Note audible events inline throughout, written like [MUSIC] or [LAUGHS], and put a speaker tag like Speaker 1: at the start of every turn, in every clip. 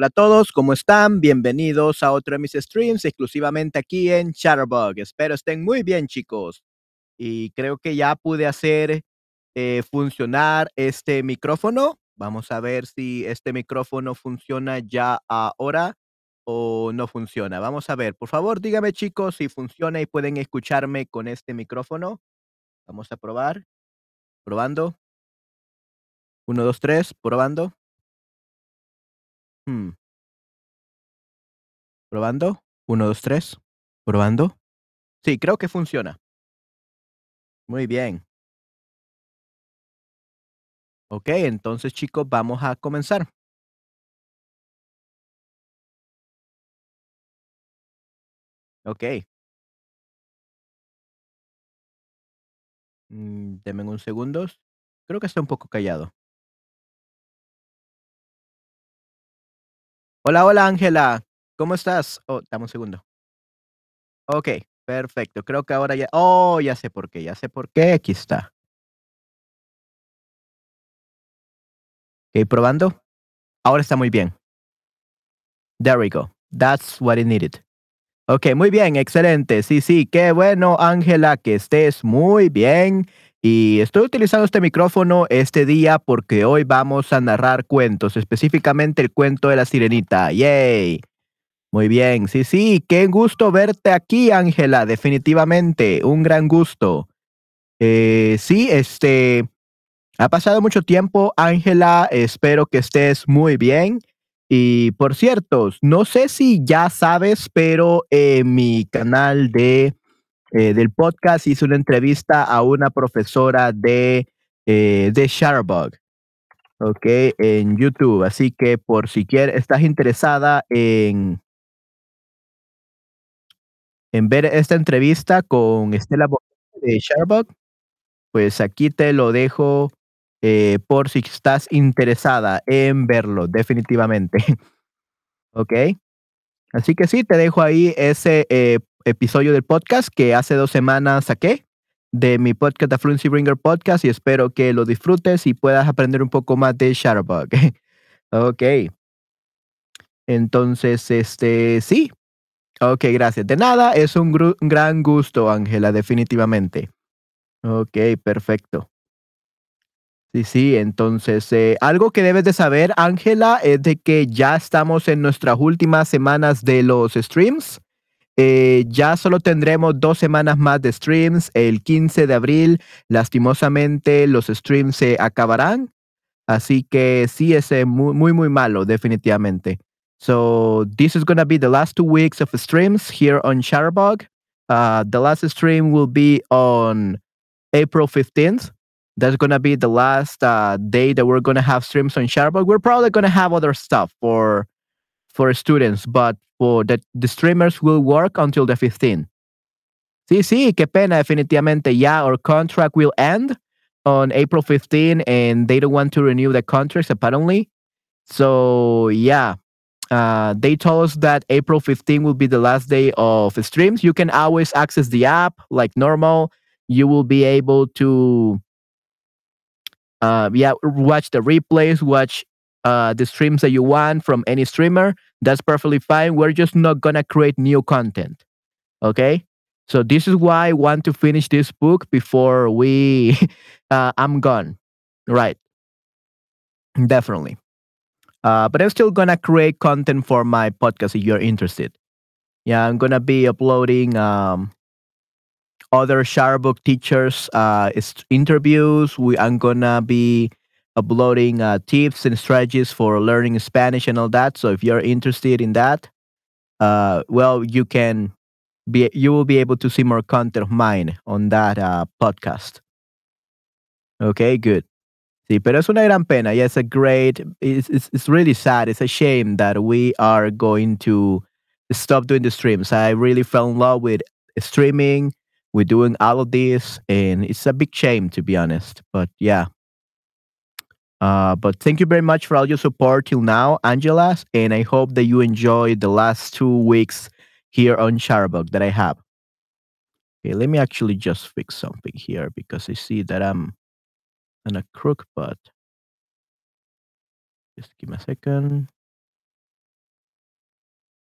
Speaker 1: Hola a todos, ¿cómo están? Bienvenidos a otro de mis streams exclusivamente aquí en Chatterbug. Espero estén muy bien, chicos. Y creo que ya pude hacer eh, funcionar este micrófono. Vamos a ver si este micrófono funciona ya ahora o no funciona. Vamos a ver. Por favor, dígame, chicos, si funciona y pueden escucharme con este micrófono. Vamos a probar. Probando. Uno, dos, tres. Probando. Hmm. Probando. Uno, dos, tres. Probando. Sí, creo que funciona. Muy bien. Ok, entonces chicos, vamos a comenzar. Ok. Mm, un segundo. Creo que está un poco callado. Hola, hola Ángela. ¿Cómo estás? Oh, dame un segundo. Ok, perfecto. Creo que ahora ya. Oh, ya sé por qué, ya sé por qué. Aquí está. Ok, probando. Ahora está muy bien. There we go. That's what it needed. Ok, muy bien, excelente. Sí, sí, qué bueno, Ángela, que estés muy bien. Y estoy utilizando este micrófono este día porque hoy vamos a narrar cuentos, específicamente el cuento de la sirenita. ¡Yay! Muy bien, sí, sí, qué gusto verte aquí, Ángela, definitivamente, un gran gusto. Eh, sí, este, ha pasado mucho tiempo, Ángela, espero que estés muy bien. Y por cierto, no sé si ya sabes, pero en mi canal de, eh, del podcast hice una entrevista a una profesora de, eh, de ok, en YouTube. Así que por si quieres, estás interesada en, en ver esta entrevista con Estela de Shutterbug, pues aquí te lo dejo eh, por si estás interesada en verlo, definitivamente. [LAUGHS] ¿Ok? Así que sí, te dejo ahí ese eh, episodio del podcast que hace dos semanas saqué de mi podcast, The Fluency Bringer Podcast, y espero que lo disfrutes y puedas aprender un poco más de Shutterbug. [LAUGHS] ok. Entonces, este, sí. Ok, gracias. De nada, es un, gran gusto, Ángela, definitivamente. Ok, perfecto. Sí, sí, entonces, eh, algo que debes de saber, Ángela, es de que ya estamos en nuestras últimas semanas de los streams. Eh, ya solo tendremos dos semanas más de streams. El 15 de abril, lastimosamente, los streams se acabarán. Así que sí, es muy, muy, muy malo, definitivamente. So this is gonna be the last two weeks of streams here on Shutterbug. Uh, the last stream will be on April 15th. That's gonna be the last uh, day that we're gonna have streams on Shutterbug. We're probably gonna have other stuff for for students, but for the, the streamers will work until the 15th. Sí, sí, qué pena, definitivamente. Yeah, our contract will end on April 15 and they don't want to renew the contracts apparently. So, yeah, uh, they told us that April 15 will be the last day of streams. You can always access the app like normal. You will be able to, uh, yeah, watch the replays, watch uh, the streams that you want from any streamer. That's perfectly fine. We're just not gonna create new content. Okay. So this is why I want to finish this book before we, [LAUGHS] uh, I'm gone. Right. Definitely. Uh, but I'm still gonna create content for my podcast if you're interested. Yeah, I'm gonna be uploading um, other Shutterbug teachers uh, interviews. We I'm gonna be uploading uh, tips and strategies for learning Spanish and all that. So if you're interested in that, uh, well, you can be you will be able to see more content of mine on that uh, podcast. Okay, good. Sí, pero es una gran pena. Yeah, it's a great. It's, it's it's really sad. It's a shame that we are going to stop doing the streams. I really fell in love with streaming. We're doing all of this, and it's a big shame to be honest. But yeah. Uh, but thank you very much for all your support till now, Angela, and I hope that you enjoyed the last two weeks here on Shutterbug that I have. Okay, let me actually just fix something here because I see that I'm and a crook but Just give me a second.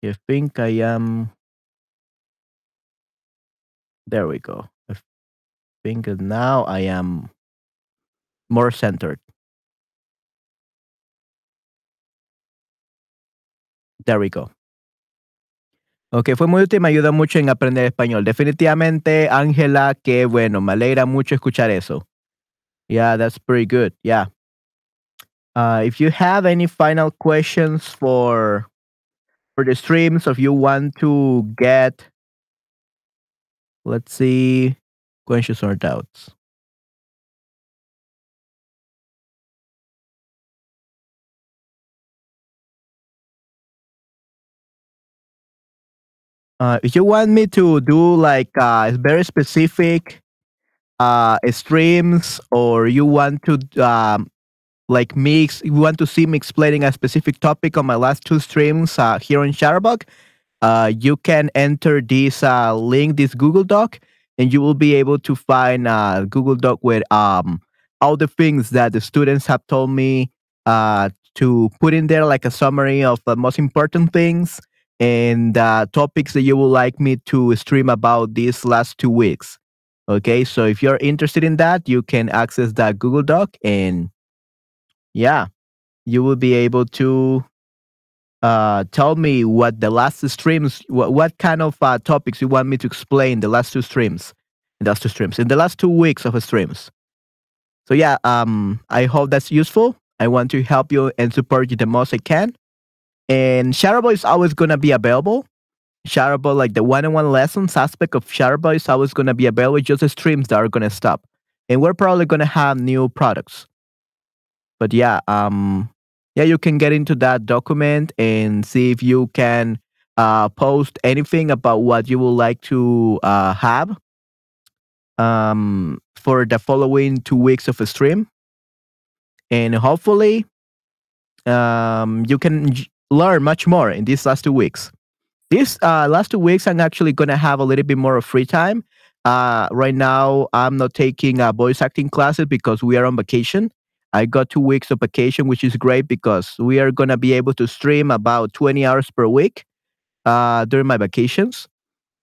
Speaker 1: I think I am. There we go. I think now I am more centered. There we go. Ok, fue muy útil, me ayudó mucho en aprender español. Definitivamente, Ángela, qué bueno, me alegra mucho escuchar eso. Yeah, that's pretty good. Yeah. Uh, if you have any final questions for for the streams, if you want to get, let's see, questions or doubts. Uh, if you want me to do like uh, very specific uh, streams or you want to um, like mix you want to see me explaining a specific topic on my last two streams uh, here on Shutterbug, uh, you can enter this uh, link, this Google Doc, and you will be able to find a uh, Google Doc with um, all the things that the students have told me uh, to put in there, like a summary of the most important things and uh, topics that you would like me to stream about these last two weeks. Okay, so if you're interested in that, you can access that Google Doc and yeah, you will be able to uh, tell me what the last streams, what, what kind of uh, topics you want me to explain the last two streams, the last two streams, in the last two weeks of streams. So yeah, um, I hope that's useful. I want to help you and support you the most I can. And Shutterbug is always gonna be available. Shutterbug, like the one-on-one lessons aspect of Shutterbug is always gonna be available. Just the streams that are gonna stop, and we're probably gonna have new products. But yeah, um, yeah, you can get into that document and see if you can uh, post anything about what you would like to uh, have um, for the following two weeks of a stream, and hopefully, um, you can learn much more in these last two weeks. These uh, last two weeks, I'm actually going to have a little bit more of free time. Uh, right now, I'm not taking uh, voice acting classes because we are on vacation. I got two weeks of vacation, which is great because we are going to be able to stream about 20 hours per week uh, during my vacations.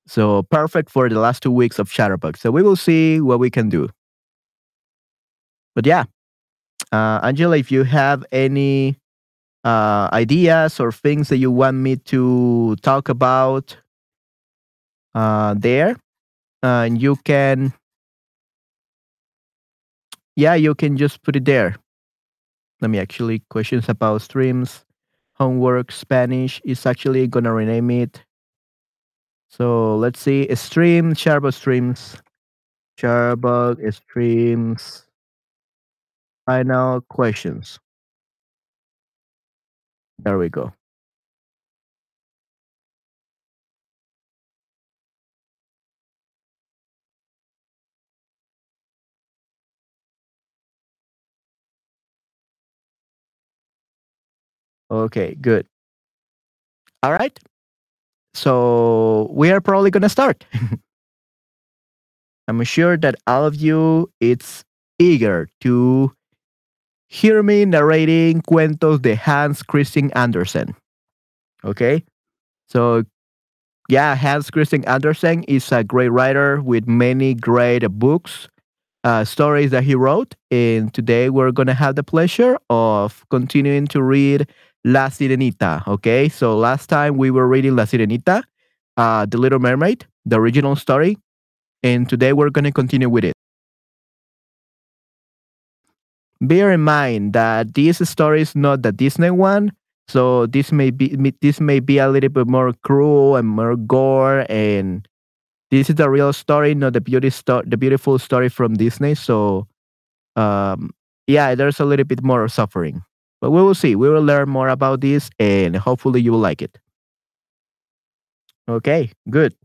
Speaker 1: So perfect for the last two weeks of Shutterbug. So we will see what we can do. But yeah, Uh, Angela, if you have any uh, ideas or things that you want me to talk about uh, there, uh, you can, yeah, you can just put it there. Let me actually questions about streams, homework, Spanish. Is actually gonna rename it. So let's see, stream, Charbot streams, Charbot streams. Final questions. There we go. Okay, good. All right. So we are probably going to start. [LAUGHS] I'm sure that all of you it's eager to hear me narrating cuentos de Hans Christian Andersen. Okay? So yeah, Hans Christian Andersen is a great writer with many great books, uh, stories that he wrote. And today we're going to have the pleasure of continuing to read La Sirenita. Okay, so last time we were reading La Sirenita, uh, The Little Mermaid, the original story. And today we're going to continue with it. Bear in mind that this story is not the Disney one, so this may be this may be a little bit more cruel and more gore, and this is the real story, not the beauty sto- the beautiful story from Disney. So, um, yeah, there's a little bit more suffering, but we will see. We will learn more about this, and hopefully, you will like it. Okay, good.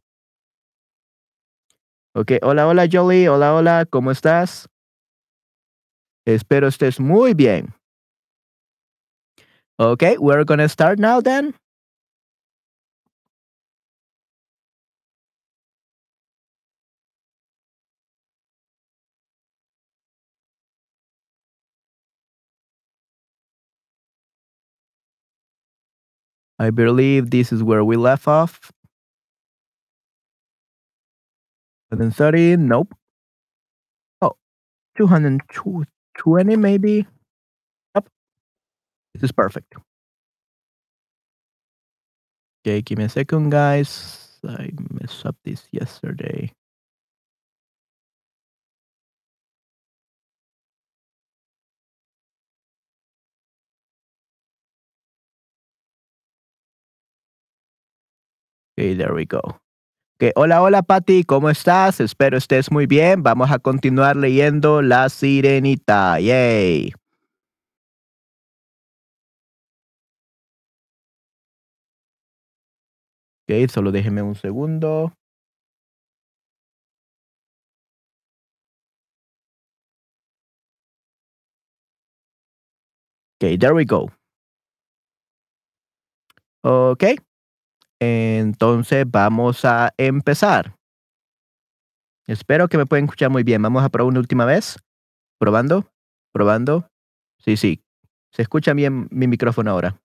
Speaker 1: Okay, hola, hola, Jolie. Hola, hola, ¿cómo estás? Espero estés muy bien. Okay, we're gonna start now then. I believe this is where we left off. 130, nope. Oh, 220 maybe. Yep. This is perfect. Okay, give me a second, guys. I messed up this yesterday. Okay, there we go. Okay, hola, hola, Patti, ¿cómo estás? Espero estés muy bien. Vamos a continuar leyendo La Sirenita. Yay. Ok, solo déjeme un segundo. Okay, there we go. Ok. Entonces vamos a empezar. Espero que me puedan escuchar muy bien. Vamos a probar una última vez. Probando, probando. Sí, sí. Se escucha bien mi micrófono ahora.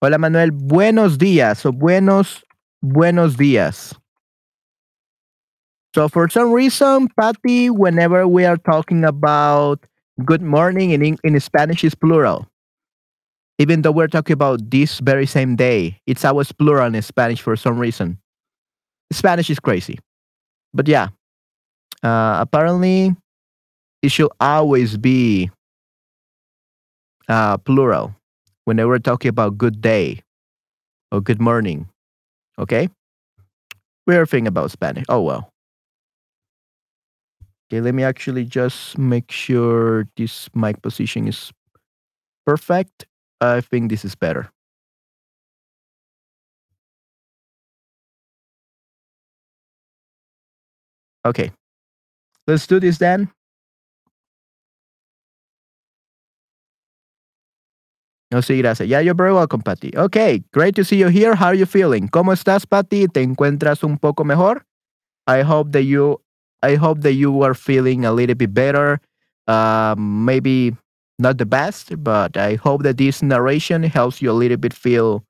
Speaker 1: Hola Manuel, buenos días o buenos, buenos días. So for some reason, Patty, whenever we are talking about good morning in, in Spanish is plural. Even though we're talking about this very same day, it's always plural in Spanish for some reason. Spanish is crazy. But yeah, uh, apparently it should always be uh, plural whenever we're talking about good day or good morning. Okay? Weird thing about Spanish. Oh well. Okay, let me actually just make sure this mic position is perfect. I think this is better. Okay. Let's do this then. No, sí, gracias. Yeah, you're very welcome, Patty. Okay, great to see you here. How are you feeling? ¿Cómo estás, Patty? ¿Te encuentras un poco mejor? I hope that you I hope that you are feeling a little bit better. Um, maybe not the best, but I hope that this narration helps you a little bit feel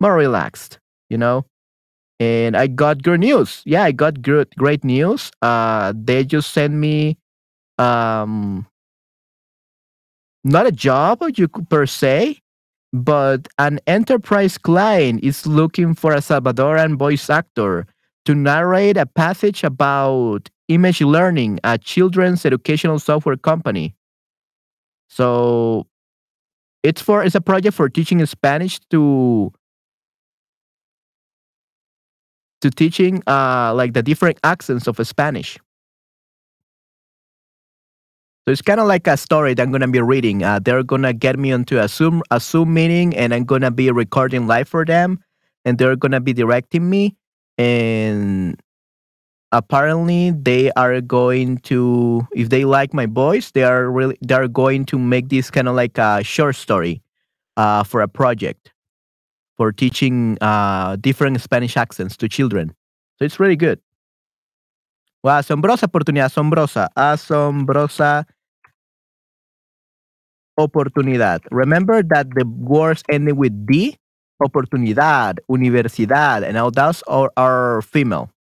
Speaker 1: more relaxed, you know? And I got good news. Yeah, I got good great news. Uh they just sent me um not a job you per se, but an enterprise client is looking for a Salvadoran voice actor to narrate a passage about image learning at children's educational software company. So it's for it's a project for teaching Spanish to to teaching uh like the different accents of Spanish. So it's kind of like a story that I'm gonna be reading. Uh, they're gonna get me onto a Zoom a Zoom meeting, and I'm gonna be recording live for them, and they're gonna be directing me. And apparently, they are going to, if they like my voice, they are really they are going to make this kind of like a short story, uh, for a project, for teaching uh different Spanish accents to children. So it's really good. Wow, asombrosa oportunidad, asombrosa, asombrosa oportunidad. Remember that the words ending with D, oportunidad, universidad, and all those are, are female.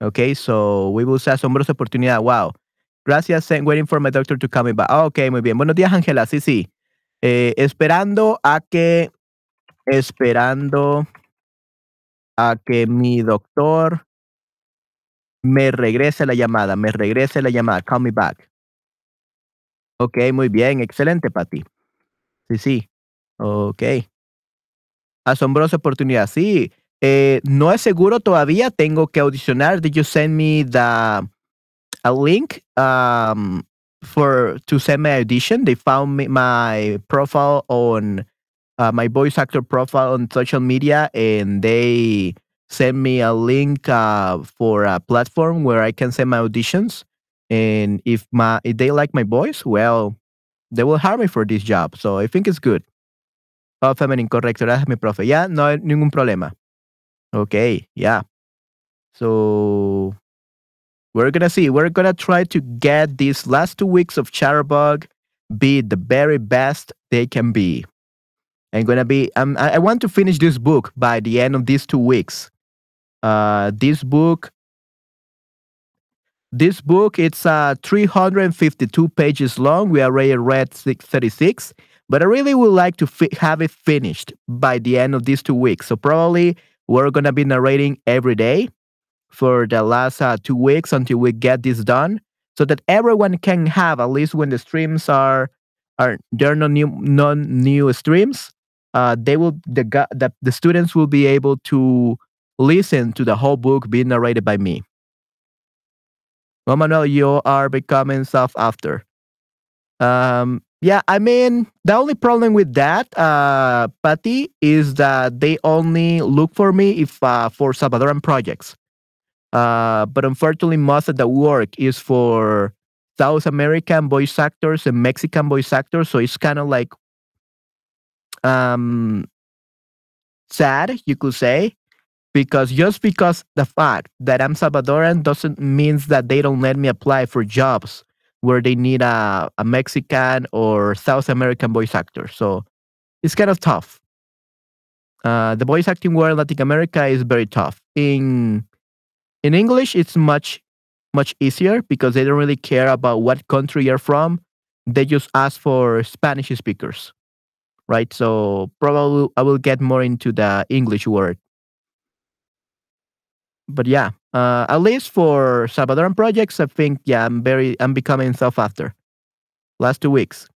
Speaker 1: Okay, so we will say asombrosa oportunidad. Wow. Gracias, eh, waiting for my doctor to come back. Ok, muy bien. Buenos días, Ángela. Sí, sí. Eh, esperando a que, esperando a que mi doctor me regrese la llamada, me regrese la llamada, call me back. Ok, muy bien, excelente, Pati. Sí, sí. Ok. Asombrosa oportunidad, sí. Eh, no es seguro todavía, tengo que audicionar. Did you send me the a link um, for to send my audition? They found me, my profile on uh, my voice actor profile on social media, and they send me a link uh, for a platform where I can send my auditions. And if my if they like my voice, well, they will hire me for this job. So I think it's good. Oh, feminine, correcto. Gracias, mi profe. Ya, no hay ningún problema. Okay, yeah. So we're gonna see. We're gonna try to get these last two weeks of Chatterbug be the very best they can be. I'm gonna be. Um, I, I want to finish this book by the end of these two weeks. Uh, this book. This book it's uh 352 pages long. We already read 636, but I really would like to have it finished by the end of these two weeks. So probably we're gonna be narrating every day for the last uh, two weeks until we get this done, so that everyone can have at least when the streams are are there are no new no new streams. Uh, they will the the the students will be able to listen to the whole book being narrated by me. Well, Manuel, you are becoming self after. Um, yeah, I mean, the only problem with that, uh, Patty, is that they only look for me if uh, for Salvadoran projects. Uh, but unfortunately, most of the work is for South American voice actors and Mexican voice actors. So it's kind of like um, sad, you could say, because just because the fact that I'm Salvadoran doesn't means that they don't let me apply for jobs where they need a, a Mexican or South American voice actor. So it's kind of tough. Uh, the voice acting world in Latin America is very tough. In in English, it's much much easier because they don't really care about what country you're from. They just ask for Spanish speakers, right? So probably I will get more into the English word. But yeah, uh, at least for Salvadoran projects, I think yeah, I'm very I'm becoming self after. Last two weeks.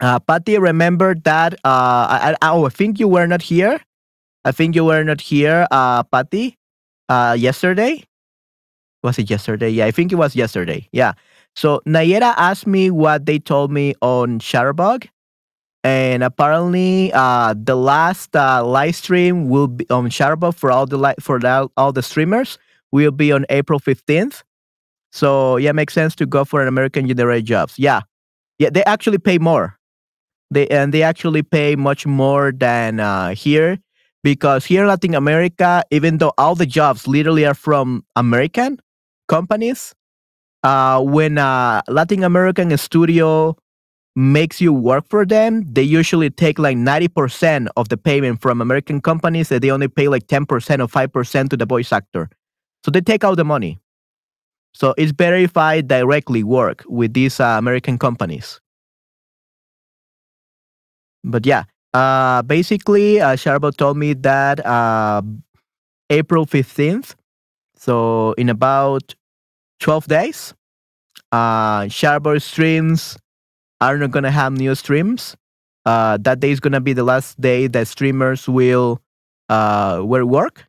Speaker 1: Uh, Patty, remember that? Uh, I, I, oh, I think you were not here. I think you were not here, uh, Patty, uh, yesterday. Was it yesterday? Yeah, I think it was yesterday. Yeah. So Nayera asked me what they told me on Shutterbug, and apparently, uh, the last uh, live stream will be on Shutterbug for all the li- for all the streamers will be on April fifteenth. So yeah, makes sense to go for an American generated jobs. Yeah, yeah, they actually pay more. They and they actually pay much more than uh, here because here in Latin America, even though all the jobs literally are from American companies, uh, when a Latin American studio makes you work for them, they usually take like 90% of the payment from American companies and they only pay like 10% or 5% to the voice actor. So they take out the money. So it's better if I directly work with these uh, American companies. but yeah, uh, basically, uh, Sharbo told me that uh, April 15th, so in about 12 days, uh, Sharbo streams are not going to have new streams. Uh, that day is going to be the last day that streamers will uh, will work.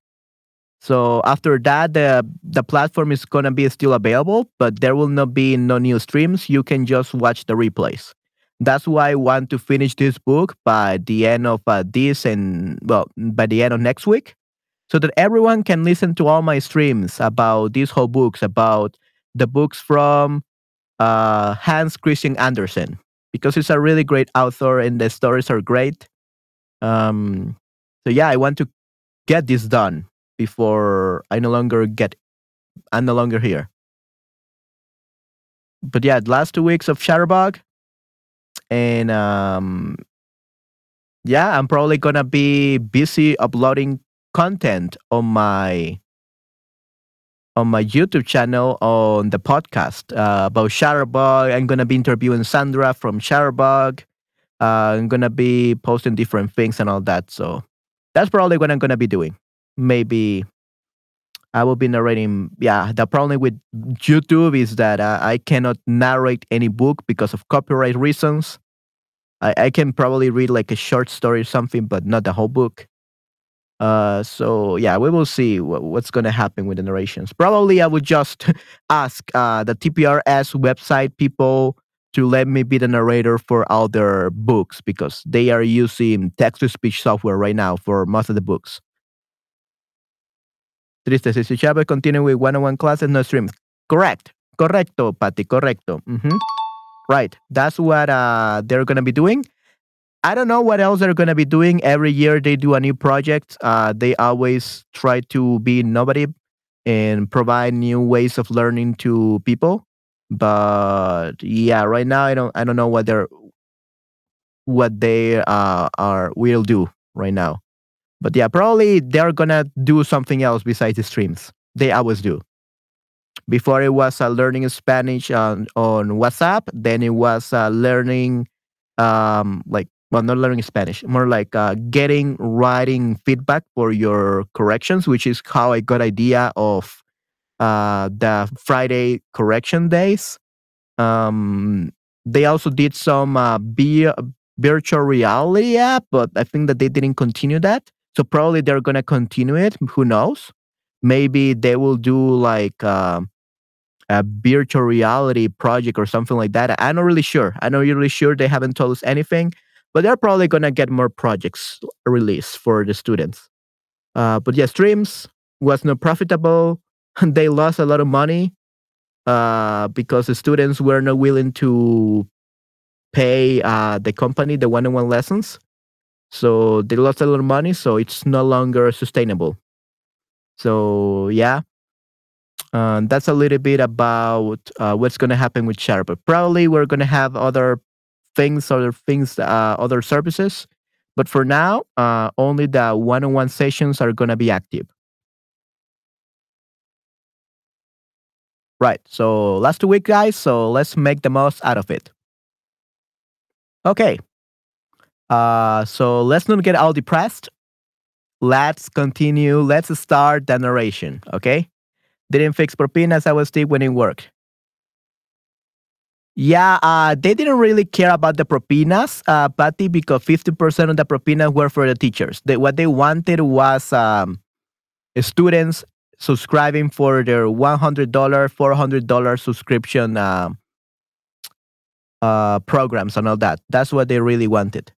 Speaker 1: So after that, the the platform is going to be still available, but there will not be no new streams. You can just watch the replays. That's why I want to finish this book by the end of uh, this and well by the end of next week, so that everyone can listen to all my streams about these whole books about the books from uh, Hans Christian Andersen because he's a really great author and the stories are great. Um, so yeah, I want to get this done before I no longer get I'm no longer here. But yeah, last two weeks of Shutterbug, and um, yeah, I'm probably gonna be busy uploading content on my on my YouTube channel on the podcast uh, about Shutterbug. I'm gonna be interviewing Sandra from Shutterbug. Uh, I'm gonna be posting different things and all that. So that's probably what I'm gonna be doing. Maybe I will be narrating. Yeah, the problem with YouTube is that uh, I cannot narrate any book because of copyright reasons. I, I can probably read like a short story or something, but not the whole book. Uh, so yeah, we will see what, what's going to happen with the narrations. Probably I would just [LAUGHS] ask uh, the TPRS website people to let me be the narrator for all their books because they are using text to speech software right now for most of the books. Triste, si Chávez continue with one-on-one classes, no streams. Correct. Correcto, Patty. Correcto. Mm-hmm. Right. That's what uh, they're going to be doing. I don't know what else they're going to be doing. Every year they do a new project. Uh, they always try to be innovative and provide new ways of learning to people. But yeah, right now I don't I don't know what they're what they uh, are will do right now. But yeah, probably they're gonna do something else besides the streams. They always do. Before it was uh, learning Spanish on, on WhatsApp. Then it was uh, learning um, like well, not learning Spanish, more like uh, getting writing feedback for your corrections, which is how I got idea of uh, the Friday correction days. Um, they also did some uh, virtual reality app, but I think that they didn't continue that. So probably they're gonna continue it. Who knows? Maybe they will do like uh, a virtual reality project or something like that. I'm not really sure. I'm not really sure. They haven't told us anything but they're probably going to get more projects released for the students. Uh, but yeah, streams was not profitable. [LAUGHS] they lost a lot of money uh, because the students were not willing to pay uh, the company the one-on-one lessons. So they lost a lot of money. So it's no longer sustainable. So yeah, um, that's a little bit about uh, what's going to happen with Sharp. Probably we're going to have other things, other things, uh, other services. But for now, uh, only the one-on-one sessions are going to be active. Right. So last week, guys. So let's make the most out of it. Okay. Uh, so let's not get all depressed. Let's continue. Let's start the narration. Okay. Didn't fix propinas. I was still when it worked. Yeah, uh, they didn't really care about the propinas, uh, Patty, because 50% of the propinas were for the teachers. They, what they wanted was um, students subscribing for their $100, $400 subscription uh, uh, programs and all that. That's what they really wanted.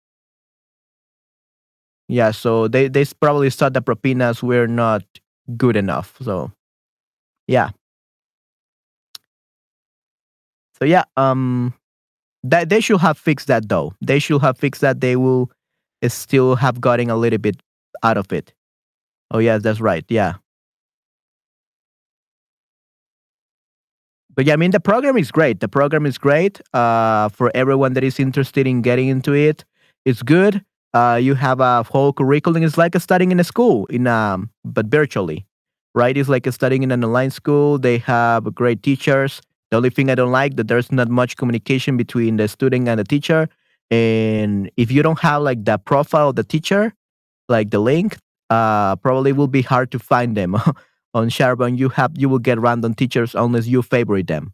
Speaker 1: Yeah, so they, they probably thought the propinas were not good enough. So, yeah. So yeah, um, that they should have fixed that though. They should have fixed that. They will still have gotten a little bit out of it. Oh yes, that's right. Yeah. But yeah, I mean the program is great. The program is great. Uh, for everyone that is interested in getting into it, it's good. Uh, you have a whole curriculum. It's like studying in a school, in um, but virtually, right? It's like studying in an online school. They have great teachers. The only thing I don't like that there's not much communication between the student and the teacher. And if you don't have like the profile of the teacher, like the link, uh, probably will be hard to find them [LAUGHS] on Charbon. You have you will get random teachers unless you favorite them.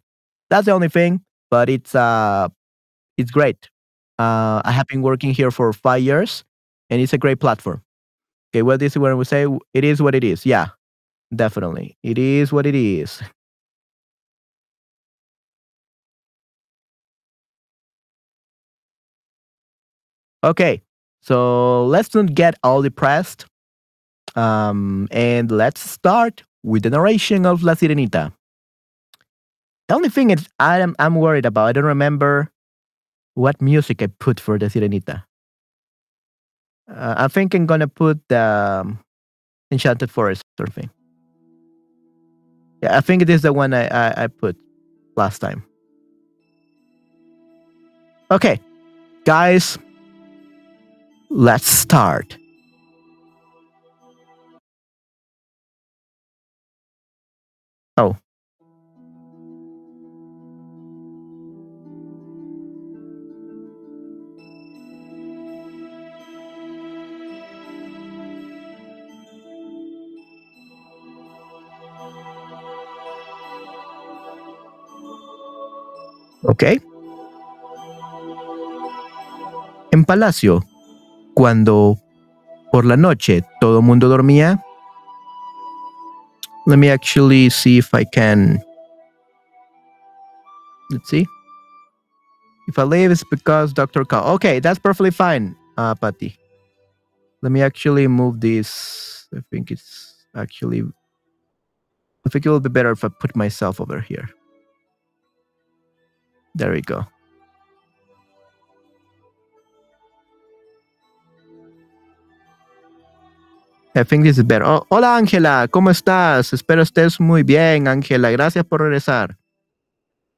Speaker 1: That's the only thing, but it's uh it's great. Uh, I have been working here for five years, and it's a great platform. Okay, well, this is where we say it is what it is. Yeah, definitely, it is what it is. [LAUGHS] Okay, so let's not get all depressed. Um, and let's start with the narration of La Sirenita. The only thing is I'm I'm worried about. I don't remember what music I put for the Sirenita. Uh, I think I'm gonna put the um, Enchanted Forest or thing. Yeah, I think it is the one I, I, I put last time. Okay, guys, Let's start. Okay. En Palacio, cuando por la noche todo mundo dormía. Let me actually see if I can. Let's see. If I leave, it's because Dr. Call. Okay, that's perfectly fine, uh, Patty. Let me actually move this. I think it's actually. I think it will be better if I put myself over here. There we go. I think this is better. Oh, hola Ángela, ¿cómo estás? Espero estés muy bien, Ángela. Gracias por regresar.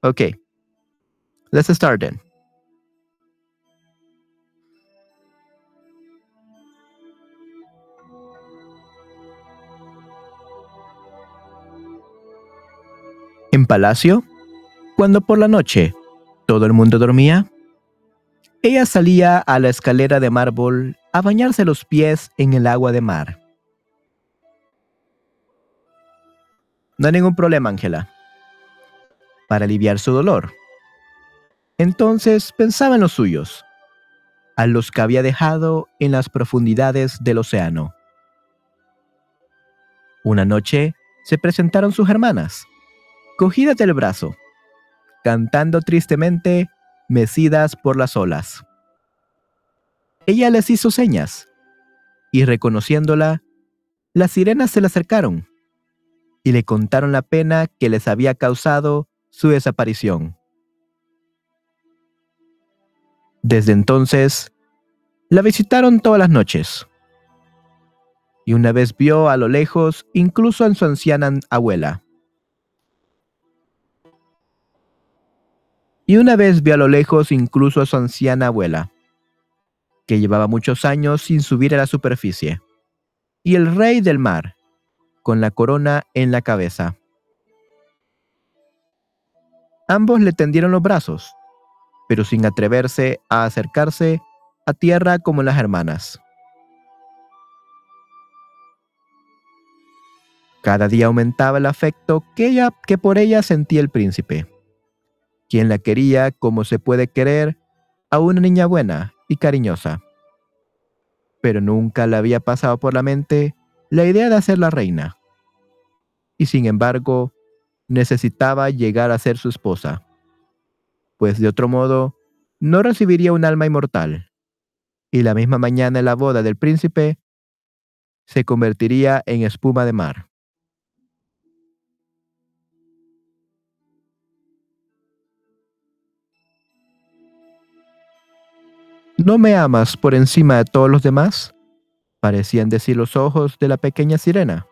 Speaker 1: Okay. Let's start then. En Palacio, cuando por la noche todo el mundo dormía, ella salía a la escalera de mármol a bañarse los pies en el agua de mar. No hay ningún problema, Ángela. Para aliviar su dolor. Entonces pensaba en los suyos, a los que había dejado en las profundidades del océano. Una noche se presentaron sus hermanas, cogidas del brazo, cantando tristemente, mecidas por las olas. Ella les hizo señas, y reconociéndola, las sirenas se le acercaron y le contaron la pena que les había causado su desaparición. Desde entonces, la visitaron todas las noches. Y una vez vio a lo lejos incluso a su anciana abuela. Y una vez vio a lo lejos incluso a su anciana abuela, que llevaba muchos años sin subir a la superficie. Y el rey del mar, con la corona en la cabeza. Ambos le tendieron los brazos, pero sin atreverse a acercarse a tierra como las hermanas. Cada día aumentaba el afecto que, ella, que por ella sentía el príncipe, quien la quería como se puede querer a una niña buena y cariñosa. Pero nunca le había pasado por la mente la idea de hacerla reina. Y sin embargo, necesitaba llegar a ser su esposa, pues de otro modo no recibiría un alma inmortal. Y la misma mañana en la boda del príncipe se convertiría en espuma de mar. ¿No me amas por encima de todos los demás? parecían decir los ojos de la pequeña sirena,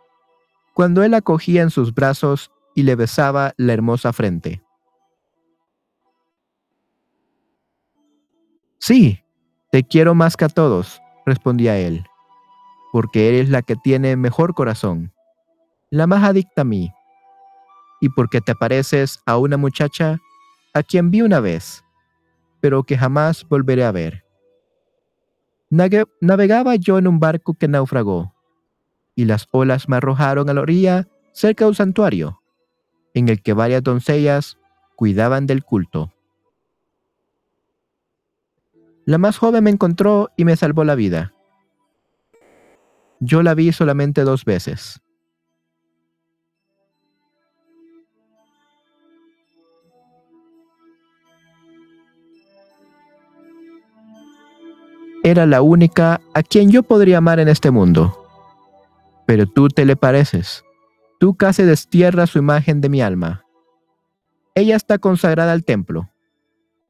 Speaker 1: cuando él la cogía en sus brazos y le besaba la hermosa frente. Sí, te quiero más que a todos, respondía él, porque eres la que tiene mejor corazón, la más adicta a mí, y porque te pareces a una muchacha a quien vi una vez, pero que jamás volveré a ver. Navegaba yo en un barco que naufragó, y las olas me arrojaron a la orilla cerca de un santuario, en el que varias doncellas cuidaban del culto. La más joven me encontró y me salvó la vida. Yo la vi solamente dos veces. Era la única a quien yo podría amar en este mundo. Pero tú te le pareces. Tú casi destierras su imagen de mi alma. Ella está consagrada al templo,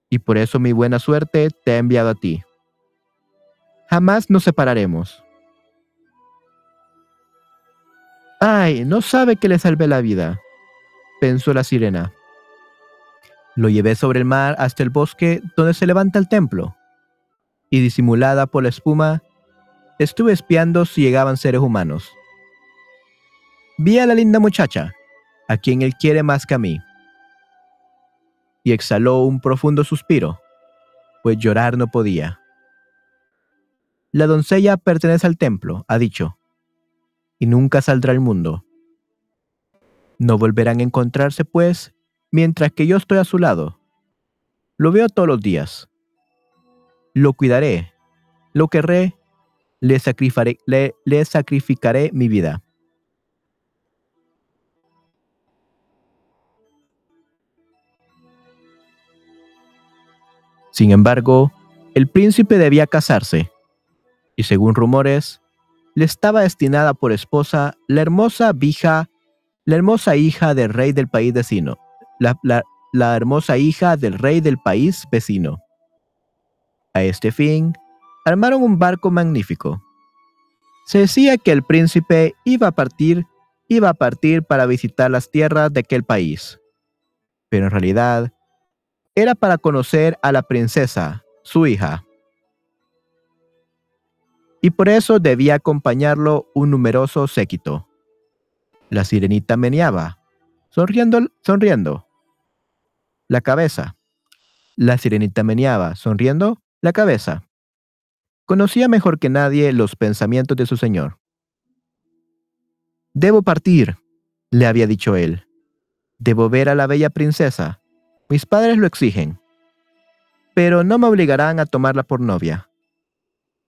Speaker 1: y por eso mi buena suerte te ha enviado a ti. Jamás nos separaremos. Ay, no sabe que le salvé la vida, pensó la sirena. Lo llevé sobre el mar hasta el bosque donde se levanta el templo, y disimulada por la espuma, estuve espiando si llegaban seres humanos. Vi a la linda muchacha, a quien él quiere más que a mí, y exhaló un profundo suspiro, pues llorar no podía. La doncella pertenece al templo, ha dicho, y nunca saldrá al mundo. No volverán a encontrarse, pues, mientras que yo estoy a su lado. Lo veo todos los días. Lo cuidaré, lo querré, le sacrificaré, le, sacrificaré mi vida. Sin embargo, el príncipe debía casarse, y según rumores, le estaba destinada por esposa la hermosa hija, la hermosa hija del rey del país vecino, la hermosa hija del rey del país vecino. A este fin, armaron un barco magnífico. Se decía que el príncipe iba a partir, iba a partir para visitar las tierras de aquel país. Pero en realidad, era para conocer a la princesa, su hija. Y por eso debía acompañarlo un numeroso séquito. La sirenita meneaba, sonriendo, sonriendo. La cabeza. La sirenita meneaba, sonriendo, la cabeza. Conocía mejor que nadie los pensamientos de su señor. Debo partir, le había dicho él. Debo ver a la bella princesa. Mis padres lo exigen. Pero no me obligarán a tomarla por novia.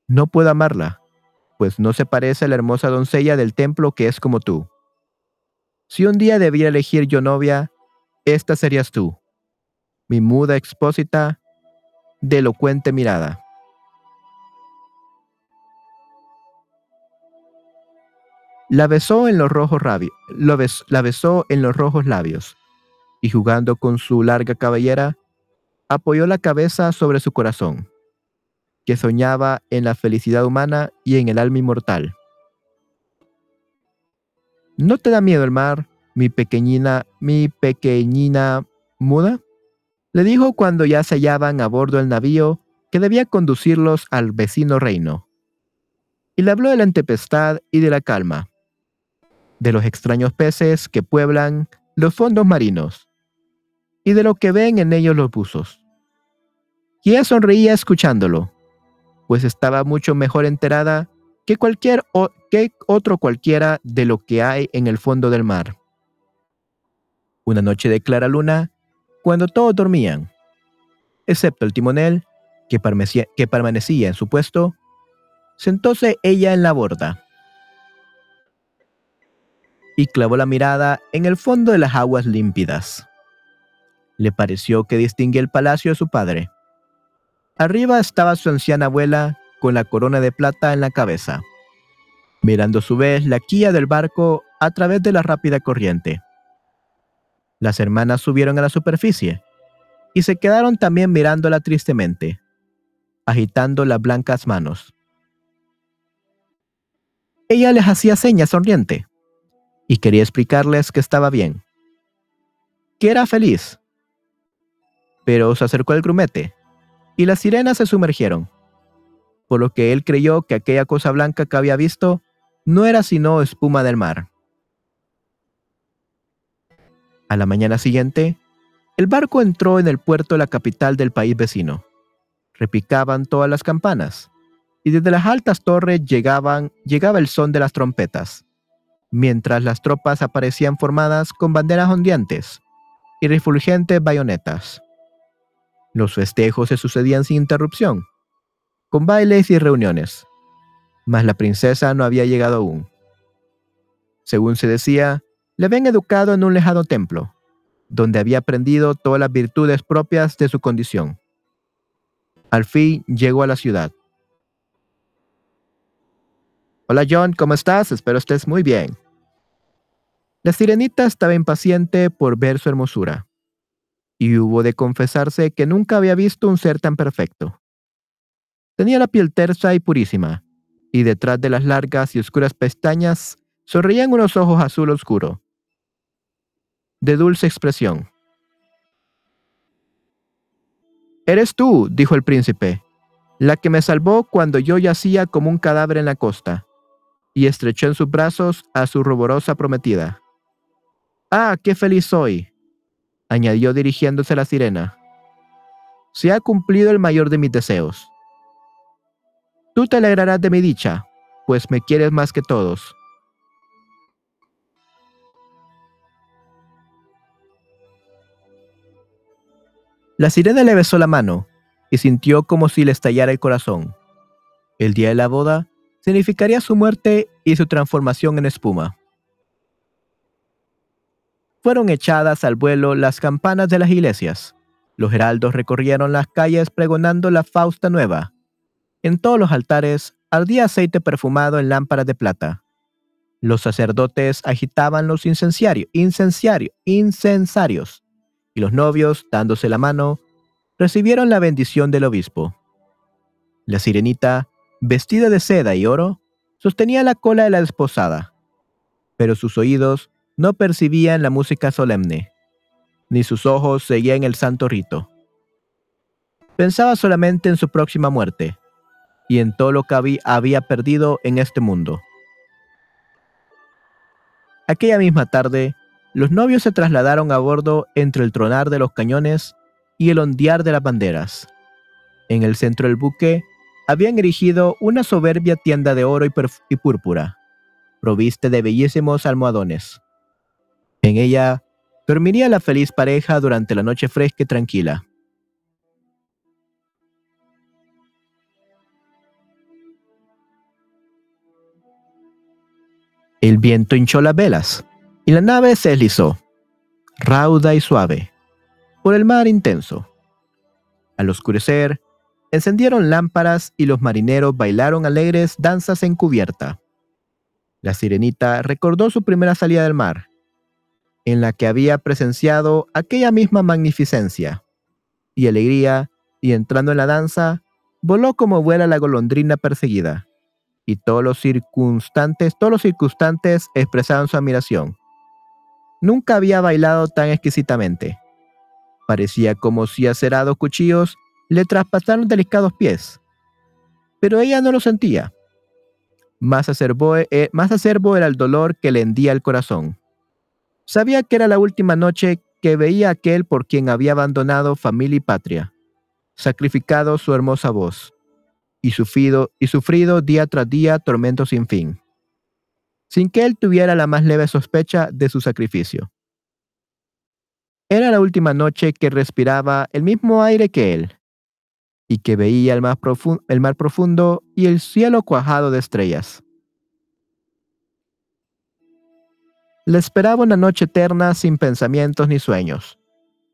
Speaker 1: No puedo amarla, pues no se parece a la hermosa doncella del templo que es como tú. Si un día debiera elegir yo novia, esta serías tú, mi muda expósita de elocuente mirada. La besó en los rojos la besó en los rojos labios, y jugando con su larga cabellera, apoyó la cabeza sobre su corazón, que soñaba en la felicidad humana y en el alma inmortal. ¿No te da miedo el mar, mi pequeñina, mi pequeñina muda? Le dijo cuando ya se hallaban a bordo del navío que debía conducirlos al vecino reino. Y le habló de la tempestad y de la calma, de los extraños peces que pueblan los fondos marinos, y de lo que ven en ellos los buzos. Y ella sonreía escuchándolo, pues estaba mucho mejor enterada que cualquier que otro cualquiera de lo que hay en el fondo del mar. Una noche de clara luna, cuando todos dormían, excepto el timonel, que, que permanecía en su puesto, sentóse ella en la borda y clavó la mirada en el fondo de las aguas límpidas. Le pareció que distinguía el palacio de su padre. Arriba estaba su anciana abuela con la corona de plata en la cabeza, mirando a su vez la quilla del barco a través de la rápida corriente. Las hermanas subieron a la superficie y se quedaron también mirándola tristemente, agitando las blancas manos. Ella les hacía señas sonriente y quería explicarles que estaba bien, que era feliz. Pero se acercó el grumete y las sirenas se sumergieron, por lo que él creyó que aquella cosa blanca que había visto no era sino espuma del mar. A la mañana siguiente, el barco entró en el puerto de la capital del país vecino. Repicaban todas las campanas, y desde las altas torres llegaba el son de las trompetas, mientras las tropas aparecían formadas con banderas ondeantes y refulgentes bayonetas. Los festejos se sucedían sin interrupción, con bailes y reuniones, mas la princesa no había llegado aún. Según se decía, le habían educado en un lejano templo, donde había aprendido todas las virtudes propias de su condición. Al fin llegó a la ciudad. Hola John, ¿cómo estás? Espero estés muy bien. La sirenita estaba impaciente por ver su hermosura, y hubo de confesarse que nunca había visto un ser tan perfecto. Tenía la piel tersa y purísima, y detrás de las largas y oscuras pestañas sonreían unos ojos azul oscuro, de dulce expresión. Eres tú, dijo el príncipe, la que me salvó cuando yo yacía como un cadáver en la costa, y estrechó en sus brazos a su ruborosa prometida. Ah, qué feliz soy, añadió dirigiéndose a la sirena. Se ha cumplido el mayor de mis deseos. Tú te alegrarás de mi dicha, pues me quieres más que todos. La sirena le besó la mano y sintió como si le estallara el corazón. El día de la boda significaría su muerte y su transformación en espuma. Fueron echadas al vuelo las campanas de las iglesias. Los heraldos recorrieron las calles pregonando la Fausta nueva. En todos los altares ardía aceite perfumado en lámparas de plata. Los sacerdotes agitaban los incenciarios, incenciarios, incensarios, y los novios, dándose la mano, recibieron la bendición del obispo. La sirenita, vestida de seda y oro, sostenía la cola de la desposada, pero sus oídos no percibían la música solemne, ni sus ojos seguían el santo rito. Pensaba solamente en su próxima muerte y en todo lo que había perdido en este mundo. Aquella misma tarde, los novios se trasladaron a bordo entre el tronar de los cañones y el ondear de las banderas. En el centro del buque habían erigido una soberbia tienda de oro y, y púrpura, provista de bellísimos almohadones. En ella dormiría la feliz pareja durante la noche fresca y tranquila. El viento hinchó las velas y la nave se deslizó, rauda y suave, por el mar intenso. Al oscurecer, encendieron lámparas y los marineros bailaron alegres danzas en cubierta. La sirenita recordó su primera salida del mar, en la que había presenciado aquella misma magnificencia y alegría, y entrando en la danza, voló como vuela la golondrina perseguida, y todos los circunstantes, todos los circunstantes expresaban su admiración. Nunca había bailado tan exquisitamente. Parecía como si acerados cuchillos le traspasaron delicados pies. Pero ella no lo sentía. Más acerbo, eh, más era el dolor que le hendía el corazón. Sabía que era la última noche que veía aquel por quien había abandonado familia y patria, sacrificado su hermosa voz, y sufrido, y sufrido día tras día tormentos sin fin sin que él tuviera la más leve sospecha de su sacrificio. Era la última noche que respiraba el mismo aire que él, y que veía el, mar profundo y el cielo cuajado de estrellas. Le esperaba una noche eterna sin pensamientos ni sueños,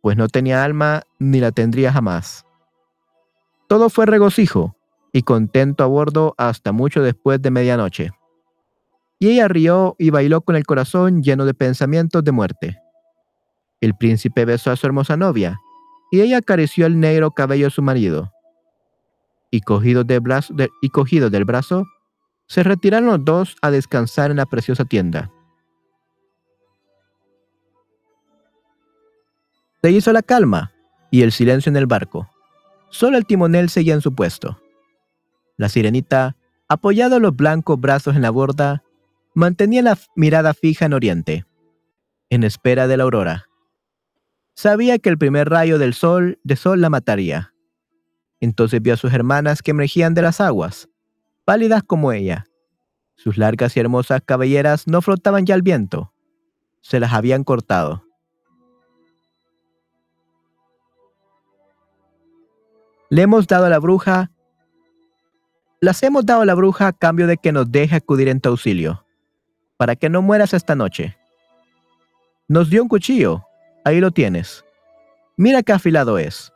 Speaker 1: pues no tenía alma ni la tendría jamás. Todo fue regocijo y contento a bordo hasta mucho después de medianoche y ella rió y bailó con el corazón lleno de pensamientos de muerte. El príncipe besó a su hermosa novia, y ella acarició el negro cabello de su marido. Y cogidos brazo, y cogido del brazo, se retiraron los dos a descansar en la preciosa tienda. Se hizo la calma y el silencio en el barco. Solo el timonel seguía en su puesto. La sirenita, apoyado los blancos brazos en la borda, mantenía la mirada fija en Oriente, en espera de la aurora. Sabía que el primer rayo del sol de sol la mataría, Entonces vio a sus hermanas que emergían de las aguas, pálidas como ella. Sus largas y hermosas cabelleras no flotaban ya al viento, se las habían cortado. Le hemos dado a la bruja, las hemos dado a la bruja a cambio de que nos deje acudir en tu auxilio, para que no mueras esta noche. Nos dio un cuchillo, ahí lo tienes. Mira qué afilado es.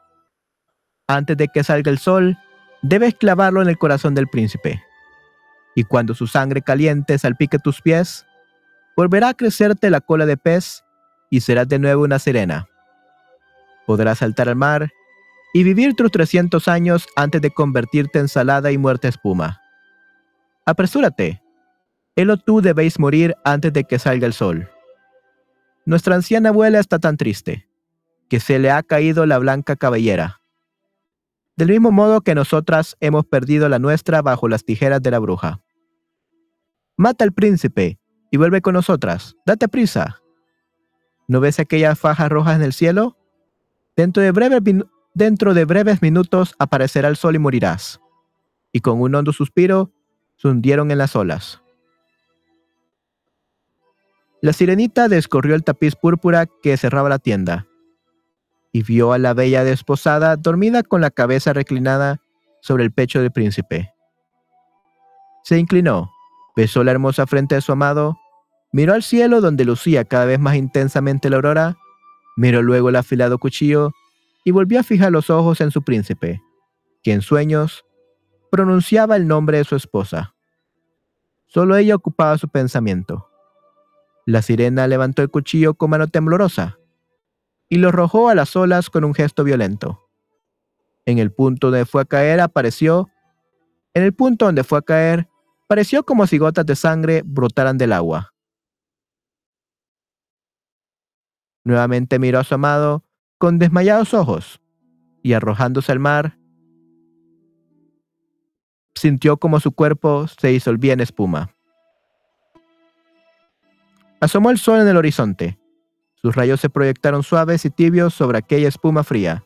Speaker 1: Antes de que salga el sol, debes clavarlo en el corazón del príncipe. Y cuando su sangre caliente salpique tus pies, volverá a crecerte la cola de pez y serás de nuevo una sirena. Podrás saltar al mar y vivir tus 300 años antes de convertirte en salada y muerta espuma. Apresúrate. Él o tú debéis morir antes de que salga el sol. Nuestra anciana abuela está tan triste, que se le ha caído la blanca cabellera. Del mismo modo que nosotras hemos perdido la nuestra bajo las tijeras de la bruja. Mata al príncipe y vuelve con nosotras. Date prisa. ¿No ves aquellas fajas rojas en el cielo? Dentro de breves Dentro de breves minutos aparecerá el sol y morirás. Y con un hondo suspiro, se hundieron en las olas. La sirenita descorrió el tapiz púrpura que cerraba la tienda y vio a la bella desposada dormida con la cabeza reclinada sobre el pecho del príncipe. Se inclinó, besó la hermosa frente de su amado, miró al cielo donde lucía cada vez más intensamente la aurora, miró luego el afilado cuchillo y volvió a fijar los ojos en su príncipe, que en sueños pronunciaba el nombre de su esposa. Solo ella ocupaba su pensamiento. La sirena levantó el cuchillo con mano temblorosa y lo arrojó a las olas con un gesto violento. En el punto donde fue a caer apareció, en el punto donde fue a caer, pareció como si gotas de sangre brotaran del agua. Nuevamente miró a su amado con desmayados ojos, y arrojándose al mar, sintió como su cuerpo se disolvía en espuma. Asomó el sol en el horizonte. Sus rayos se proyectaron suaves y tibios sobre aquella espuma fría.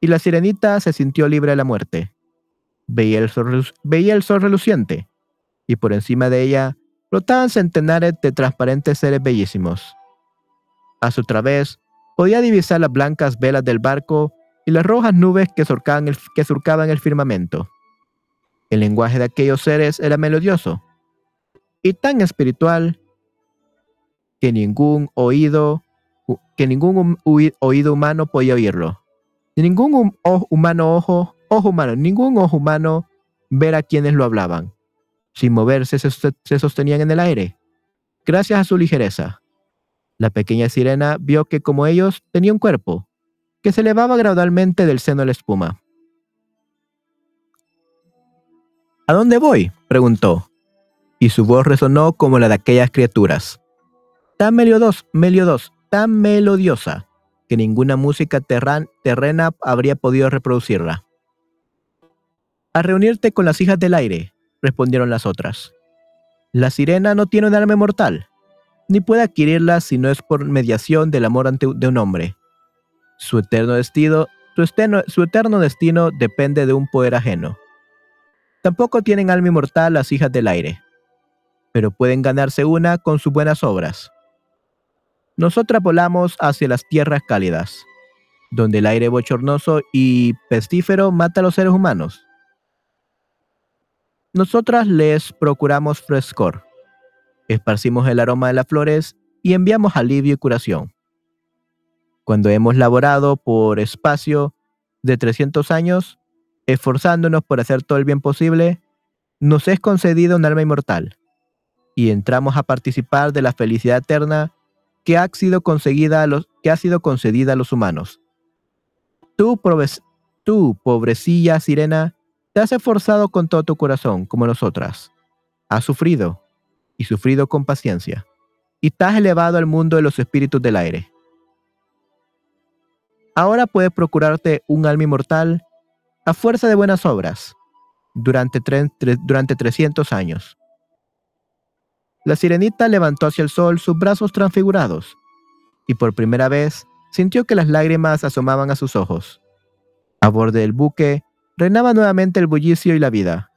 Speaker 1: Y la sirenita se sintió libre de la muerte. Veía el sol, reluciente, y por encima de ella flotaban centenares de transparentes seres bellísimos. A su través podía divisar las blancas velas del barco y las rojas nubes que que surcaban el firmamento. El lenguaje de aquellos seres era melodioso y tan espiritual que ningún oído que ningún oído humano podía oírlo. ningún humano ojo, ojo humano, ningún ojo humano ver a quienes lo hablaban. Sin moverse se sostenían en el aire, gracias a su ligereza. La pequeña sirena vio que como ellos tenía un cuerpo, que se elevaba gradualmente del seno de la espuma. ¿A dónde voy? preguntó, y su voz resonó como la de aquellas criaturas. Tan meliodos, meliodos, tan melodiosa, que ninguna música terrena habría podido reproducirla. A reunirte con las hijas del aire, respondieron las otras. La sirena no tiene un alma mortal, ni puede adquirirla si no es por mediación del amor ante de un hombre. Su eterno destino, su, su eterno destino depende de un poder ajeno. Tampoco tienen alma inmortal las hijas del aire, pero pueden ganarse una con sus buenas obras. Nosotras volamos hacia las tierras cálidas, donde el aire bochornoso y pestífero mata a los seres humanos. Nosotras les procuramos frescor, esparcimos el aroma de las flores y enviamos alivio y curación. Cuando hemos laborado por espacio de 300 años, esforzándonos por hacer todo el bien posible, nos es concedido un alma inmortal y entramos a participar de la felicidad eterna que ha sido, a los, ha sido concedida a los humanos. Tú, tú, pobrecilla sirena, te has esforzado con todo tu corazón, como nosotras. Has sufrido, y sufrido con paciencia, y has elevado al mundo de los espíritus del aire. Ahora puedes procurarte un alma inmortal a fuerza de buenas obras durante, durante 300 años. La sirenita levantó hacia el sol sus brazos transfigurados y por primera vez sintió que las lágrimas asomaban a sus ojos. A borde del buque reinaba nuevamente el bullicio y la vida.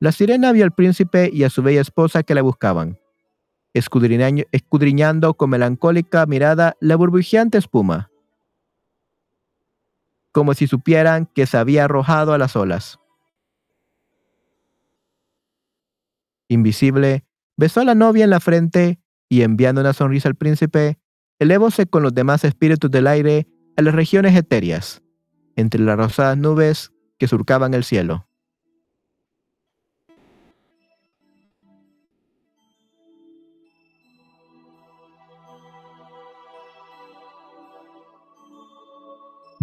Speaker 1: La sirena vio al príncipe y a su bella esposa que la buscaban, escudriñando con melancólica mirada la burbujeante espuma, como si supieran que se había arrojado a las olas. Invisible, besó a la novia en la frente y enviando una sonrisa al príncipe, elevóse con los demás espíritus del aire a las regiones etéreas, entre las rosadas nubes que surcaban el cielo.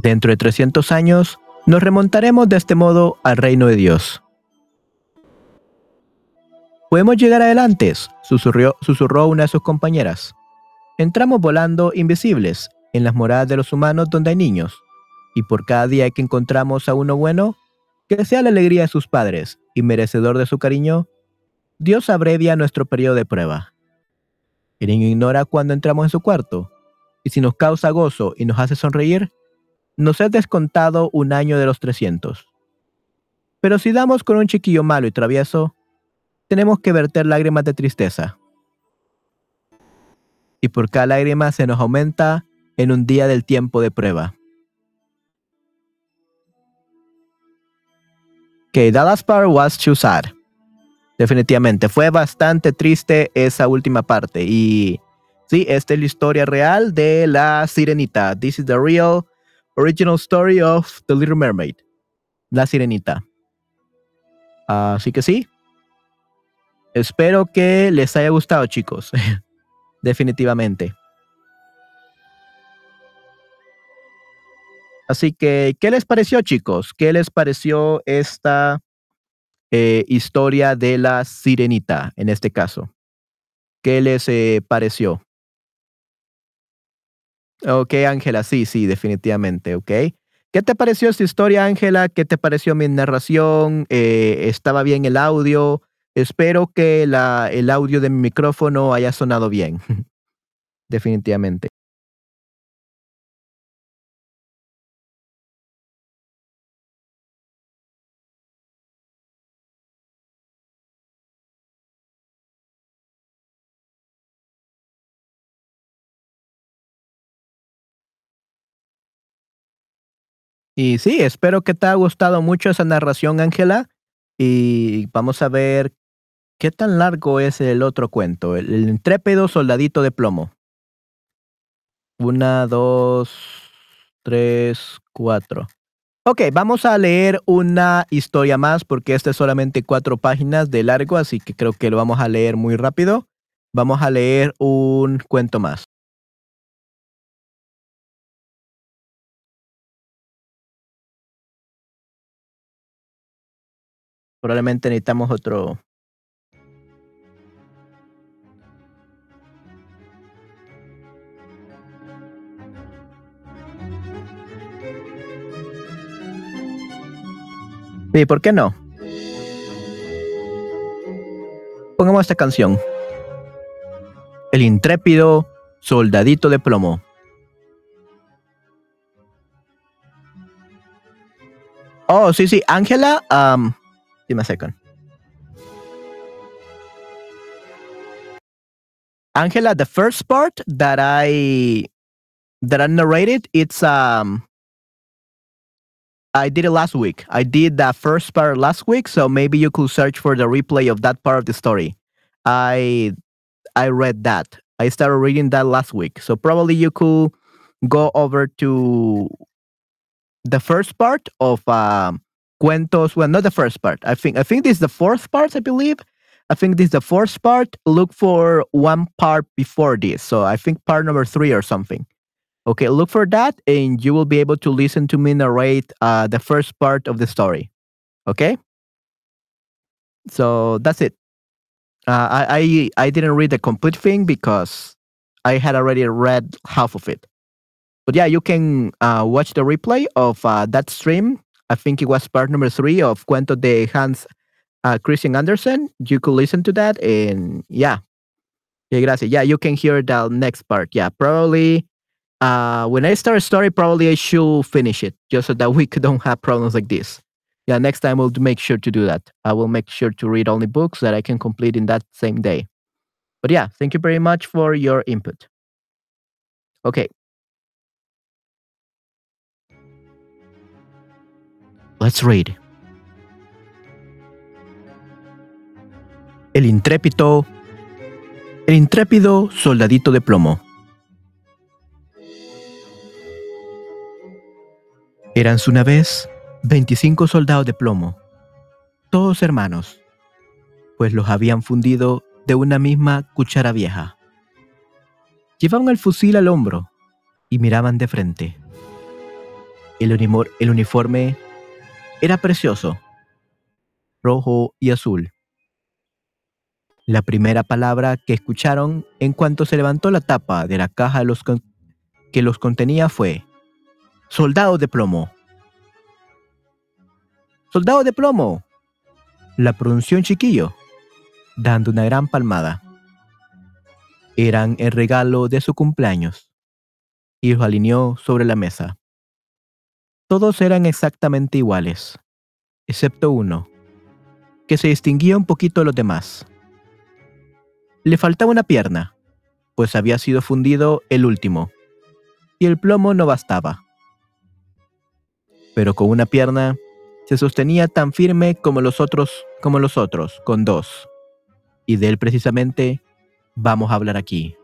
Speaker 1: Dentro de 300 años, nos remontaremos de este modo al reino de Dios. Podemos llegar adelante, susurró, una de sus compañeras. Entramos volando invisibles en las moradas de los humanos donde hay niños, y por cada día que encontramos a uno bueno, que sea la alegría de sus padres y merecedor de su cariño, Dios abrevia nuestro periodo de prueba. El niño ignora cuando entramos en su cuarto, y si nos causa gozo y nos hace sonreír, nos es descontado un año de los 300. Pero si damos con un chiquillo malo y travieso, tenemos que verter lágrimas de tristeza. Y por cada lágrima se nos aumenta en un día del tiempo de prueba. Que Dallas Power was too sad. Definitivamente, fue bastante triste esa última parte. Y sí, esta es la historia real de la sirenita. This is the real original story of The Little Mermaid. La sirenita. Así que sí, Espero que les haya gustado, chicos. [LAUGHS] Definitivamente. Así que, ¿qué les pareció, chicos? ¿Qué les pareció esta eh, historia de la sirenita, en este caso? ¿Qué les eh, pareció? Ok, Ángela, sí, sí, definitivamente, ok. ¿Qué te pareció esta historia, Ángela? ¿Qué te pareció mi narración? Eh, ¿Estaba bien el audio? Espero que el audio de mi micrófono haya sonado bien. [LAUGHS] Definitivamente. Y sí, espero que te haya gustado mucho esa narración, Ángela. Y vamos a ver ¿Qué tan largo es el otro cuento? El, intrépido soldadito de plomo. Una, dos, tres, cuatro. Ok, vamos a leer una historia más porque este es solamente cuatro páginas de largo, así que creo que lo vamos a leer muy rápido. Vamos a leer un cuento más. Probablemente necesitamos otro, Sí, ¿por qué no? Pongamos esta canción. El intrépido soldadito de plomo. Oh, sí, sí. Ángela, um, give me a second. Angela, the first part that I that I narrated, it's um I did it last week. I did that first part last week, so maybe you could search for the replay of that part of the story. I I read that. I started reading that last week. So probably you could go over to the first part of um, Cuentos. Well, not the first part. I think I think this is the fourth part, I believe. I think this is the fourth part. Look for one part before this. So I think part number three or something. Okay, look for that and you will be able to listen to me narrate uh, the first part of the story. Okay? So that's it. Uh, I, I I didn't read the complete thing because I had already read half of it. But yeah, you can uh, watch the replay of uh, that stream. I think it was part number three of Cuento de Hans uh, Christian Andersen. You could listen to that and yeah. Gracias. Yeah, you can hear the next part. Yeah, probably uh, when I start a story, probably I should finish it just so that we [LAUGHS] don't have problems like this. Yeah, next time we'll make sure to do that. I will make sure to read only books that I can complete in that same day. But yeah, thank you very much for your input. Okay. Let's read. El intrépido, el intrépido soldadito de plomo. Eran una vez 25 soldados de plomo, todos hermanos, pues los habían fundido de una misma cuchara vieja. Llevaban el fusil al hombro y miraban de frente. El, el uniforme era precioso, rojo y azul. La primera palabra que escucharon en cuanto se levantó la tapa de la caja que los contenía fue Soldado de plomo. Soldado de plomo. La pronunció un chiquillo, dando una gran palmada. Eran el regalo de su cumpleaños, y los alineó sobre la mesa. Todos eran exactamente iguales, excepto uno, que se distinguía un poquito de los demás. Le faltaba una pierna, pues había sido fundido el último, y el plomo no bastaba pero con una pierna se sostenía tan firme como los otros, como los otros, con dos. Y de él precisamente vamos a hablar aquí.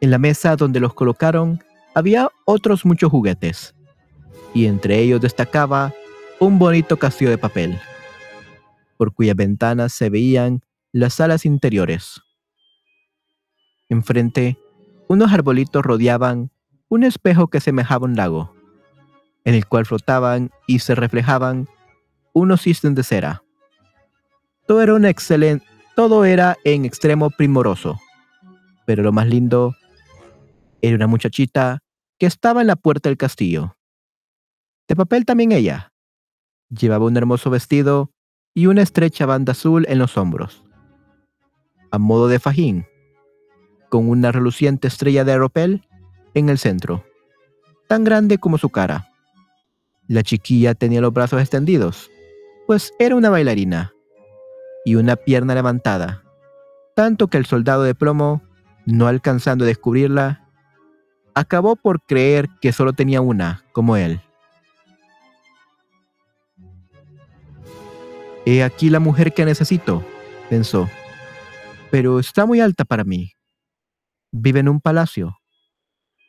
Speaker 1: En la mesa donde los colocaron había otros muchos juguetes, y entre ellos destacaba un bonito castillo de papel, por cuyas ventanas se veían las salas interiores. Enfrente, unos arbolitos rodeaban un espejo que semejaba un lago, en el cual flotaban y se reflejaban unos cisnes de cera. Todo era un excelente, todo era en extremo primoroso, pero lo más lindo era una muchachita que estaba en la puerta del castillo. De papel también ella. Llevaba un hermoso vestido y una estrecha banda azul en los hombros, a modo de fajín, con una reluciente estrella de aeropel en el centro, tan grande como su cara. La chiquilla tenía los brazos extendidos, pues era una bailarina, y una pierna levantada, tanto que el soldado de plomo, no alcanzando a descubrirla, acabó por creer que solo tenía una, como él. He aquí la mujer que necesito, pensó, pero está muy alta para mí. Vive en un palacio,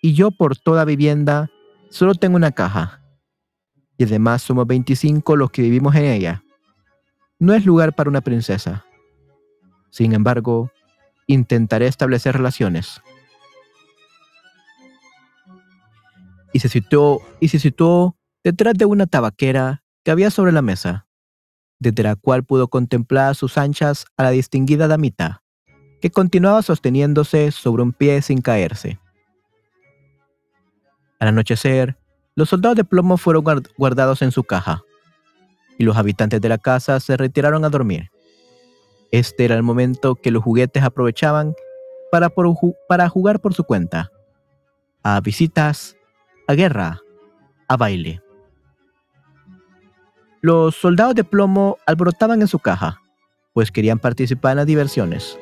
Speaker 1: y yo por toda vivienda solo tengo una caja. Y además somos 25 los que vivimos en ella. No es lugar para una princesa. Sin embargo, intentaré establecer relaciones. Y se situó, y se situó detrás de una tabaquera que había sobre la mesa, desde la cual pudo contemplar a sus anchas a la distinguida damita, que continuaba sosteniéndose sobre un pie sin caerse. Al anochecer, los soldados de plomo fueron guardados en su caja, y los habitantes de la casa se retiraron a dormir. Este era el momento que los juguetes aprovechaban para, jugar por su cuenta, a visitas, a guerra, a baile. Los soldados de plomo alborotaban en su caja, pues querían participar en las diversiones,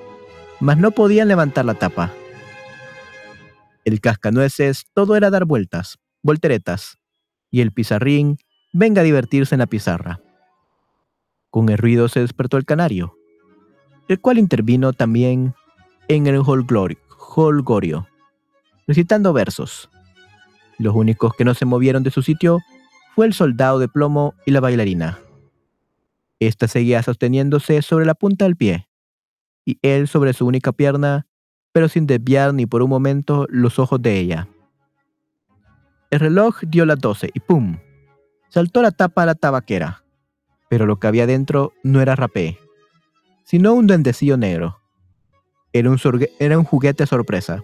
Speaker 1: mas no podían levantar la tapa el cascanueces todo era dar vueltas, volteretas, y el pizarrín venga a divertirse en la pizarra. Con el ruido se despertó el canario, el cual intervino también en el holgorio, recitando versos. Los únicos que no se movieron de su sitio fue el soldado de plomo y la bailarina. Esta seguía sosteniéndose sobre la punta del pie, y él sobre su única pierna pero sin desviar ni por un momento los ojos de ella. El reloj dio las doce y ¡pum! Saltó la tapa a la tabaquera, pero lo que había dentro no era rapé, sino un duendecillo negro. Era un, era un juguete sorpresa.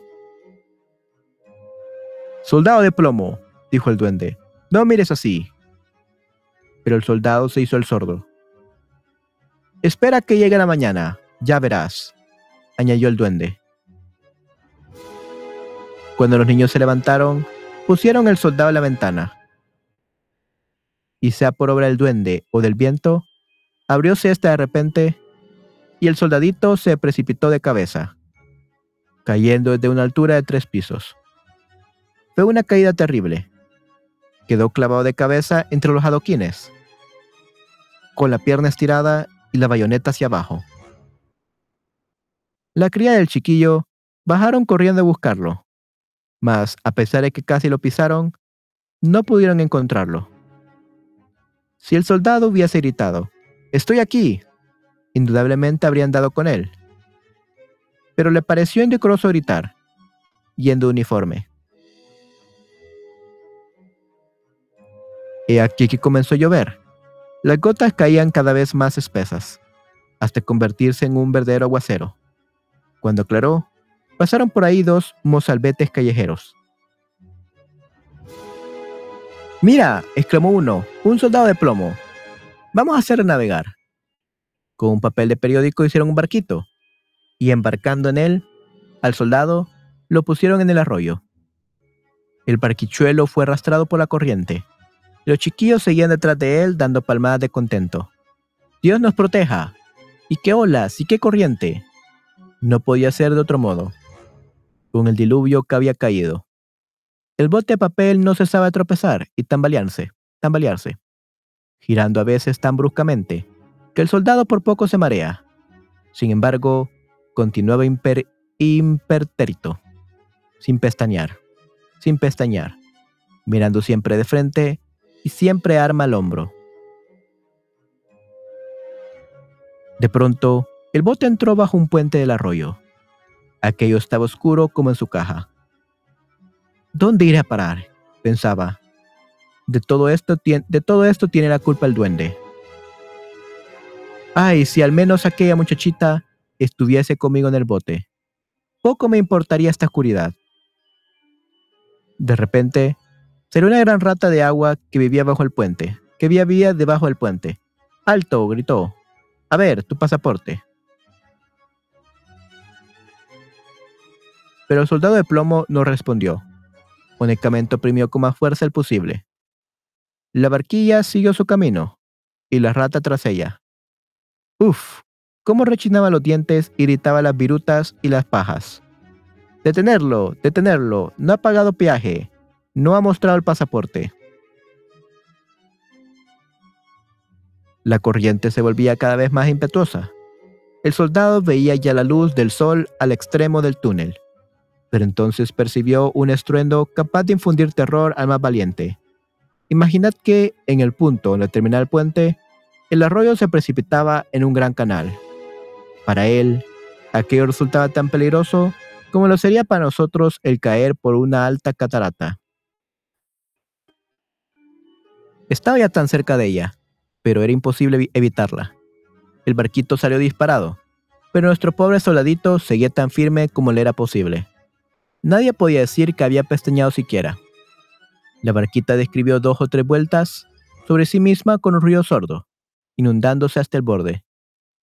Speaker 1: Soldado de plomo, dijo el duende, no mires así. Pero el soldado se hizo el sordo. Espera que llegue la mañana, ya verás, añadió el duende. Cuando los niños se levantaron, pusieron el soldado en la ventana. y sea por obra del duende o del viento, abrióse esta de repente y el soldadito se precipitó de cabeza, cayendo desde una altura de tres pisos. Fue una caída terrible. Quedó clavado de cabeza entre los adoquines, con la pierna estirada y la bayoneta hacia abajo. La cría del chiquillo bajaron corriendo a buscarlo, mas a pesar de que casi lo pisaron, no pudieron encontrarlo. Si el soldado hubiese gritado, Estoy aquí, indudablemente habrían dado con él. Pero le pareció indecoroso gritar, yendo uniforme. He aquí que comenzó a llover. Las gotas caían cada vez más espesas, hasta convertirse en un verdadero aguacero. Cuando aclaró, pasaron por ahí dos mozalbetes callejeros. Mira, exclamó uno, un soldado de plomo. Vamos a hacer navegar. Con un papel de periódico hicieron un barquito, y embarcando en él, al soldado, lo pusieron en el arroyo. El barquichuelo fue arrastrado por la corriente. Los chiquillos seguían detrás de él dando palmadas de contento. Dios nos proteja. ¿Y qué olas? ¿Y qué corriente? No podía ser de otro modo. Con el diluvio que había caído. El bote de papel no cesaba de tropezar y tambalearse, tambalearse, girando a veces tan bruscamente que el soldado por poco se marea. Sin embargo, continuaba imper impertérito, sin pestañear, sin pestañear, mirando siempre de frente y siempre arma al hombro. De pronto, el bote entró bajo un puente del arroyo. Aquello estaba oscuro como en su caja. ¿Dónde iré a parar? pensaba. De todo esto, tiene la culpa el duende. Ay, si al menos aquella muchachita estuviese conmigo en el bote. Poco me importaría esta oscuridad. De repente, salió una gran rata de agua que vivía bajo el puente, que vivía debajo del puente. ¡Alto! gritó. A ver, tu pasaporte. Pero el soldado de plomo no respondió únicamente oprimió con más fuerza el posible. La barquilla siguió su camino, y la rata tras ella. Uf, cómo rechinaba los dientes y las virutas y las pajas. Detenerlo, detenerlo, no ha pagado peaje, no ha mostrado el pasaporte. La corriente se volvía cada vez más impetuosa. El soldado veía ya la luz del sol al extremo del túnel pero entonces percibió un estruendo capaz de infundir terror al más valiente. Imaginad que, en el punto donde termina el puente, el arroyo se precipitaba en un gran canal. Para él, aquello resultaba tan peligroso como lo sería para nosotros el caer por una alta catarata. Estaba ya tan cerca de ella, pero era imposible evitarla. El barquito salió disparado, pero nuestro pobre soldadito seguía tan firme como le era posible. Nadie podía decir que había pestañado siquiera. La barquita describió dos o tres vueltas sobre sí misma con un ruido sordo, inundándose hasta el borde.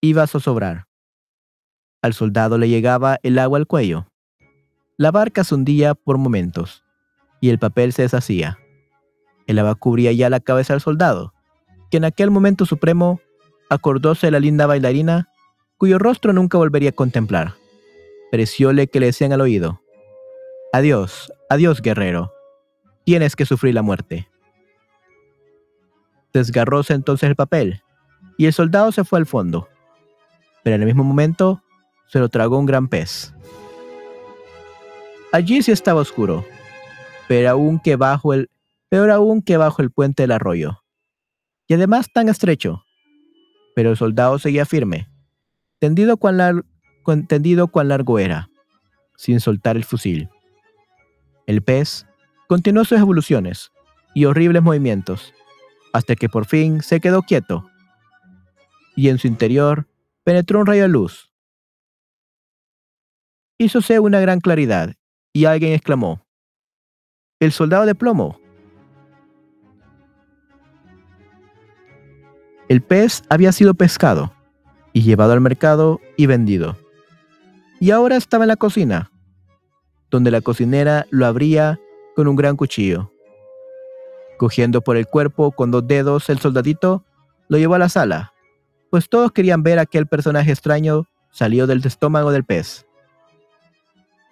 Speaker 1: Iba a zozobrar. Al soldado le llegaba el agua al cuello. La barca se hundía por momentos, y el papel se deshacía. El agua cubría ya la cabeza del soldado, que en aquel momento supremo acordóse de la linda bailarina, cuyo rostro nunca volvería a contemplar. Parecióle que le decían al oído, Adiós, adiós guerrero. Tienes que sufrir la muerte. Desgarróse entonces el papel, y el soldado se fue al fondo. Pero en el mismo momento se lo tragó un gran pez. Allí sí estaba oscuro, pero aún que bajo el, peor aún que bajo el puente del arroyo. Y además tan estrecho. Pero el soldado seguía firme, tendido cuán, tendido cuán largo era, sin soltar el fusil. El pez continuó sus evoluciones y horribles movimientos, hasta que por fin se quedó quieto, y en su interior penetró un rayo de luz. Hízose una gran claridad, y alguien exclamó, El soldado de plomo. El pez había sido pescado y llevado al mercado y vendido. Y ahora estaba en la cocina, donde la cocinera lo abría con un gran cuchillo. Cogiendo por el cuerpo con dos dedos, el soldadito lo llevó a la sala, pues todos querían ver a aquel personaje extraño salió del estómago del pez.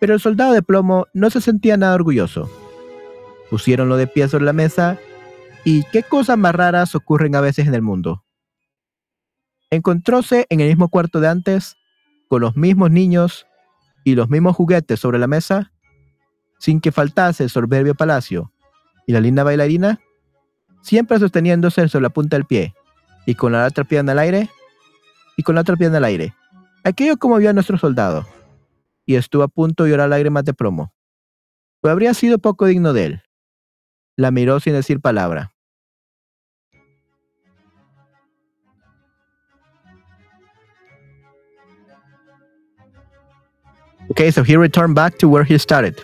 Speaker 1: Pero el soldado de plomo no se sentía nada orgulloso. Pusiéronlo de pie sobre la mesa y qué cosas más raras ocurren a veces en el mundo. Encontróse en el mismo cuarto de antes, con los mismos niños y los mismos juguetes sobre la mesa, sin que faltase el soberbio palacio y la linda bailarina, siempre sosteniéndose sobre la punta del pie y con la otra pierna al aire, y con la otra pierna al aire. Aquello como vio a nuestro soldado, y estuvo a punto de llorar lágrimas de plomo. Pues habría sido poco digno de él. La miró sin decir palabra. Okay, so he returned back to where he started.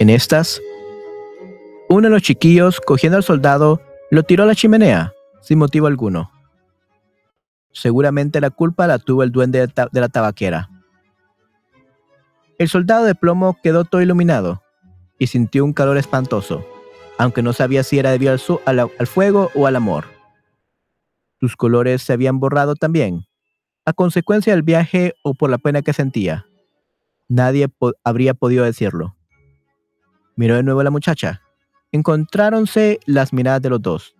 Speaker 1: En estas, uno de los chiquillos, cogiendo al soldado, lo tiró a la chimenea, sin motivo alguno. Seguramente la culpa la tuvo el duende de, la tabaquera. El soldado de plomo quedó todo iluminado y sintió un calor espantoso, aunque no sabía si era debido al, al fuego o al amor. Sus colores se habían borrado también, a consecuencia del viaje o por la pena que sentía. Nadie habría podido decirlo. Miró de nuevo a la muchacha. Encontráronse las miradas de los dos,